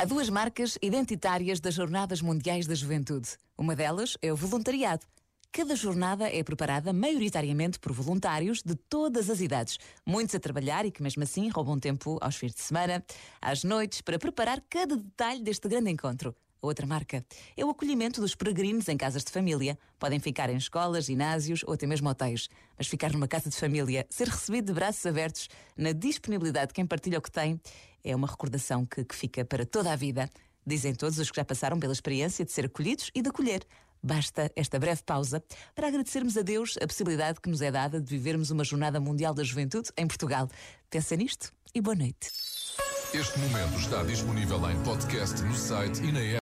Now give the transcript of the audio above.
Há duas marcas identitárias das Jornadas Mundiais da Juventude. Uma delas é o voluntariado. Cada jornada é preparada maioritariamente por voluntários de todas as idades, muitos a trabalhar e que mesmo assim roubam tempo aos fins de semana, às noites, para preparar cada detalhe deste grande encontro. Outra marca é o acolhimento dos peregrinos em casas de família. Podem ficar em escolas, ginásios ou até mesmo hotéis. Mas ficar numa casa de família, ser recebido de braços abertos, na disponibilidade de quem partilha o que tem, é uma recordação que, que fica para toda a vida. Dizem todos os que já passaram pela experiência de ser acolhidos e de acolher. Basta esta breve pausa para agradecermos a Deus a possibilidade que nos é dada de vivermos uma Jornada Mundial da Juventude em Portugal. Pensa nisto e boa noite. Este momento está disponível em podcast no site e na app.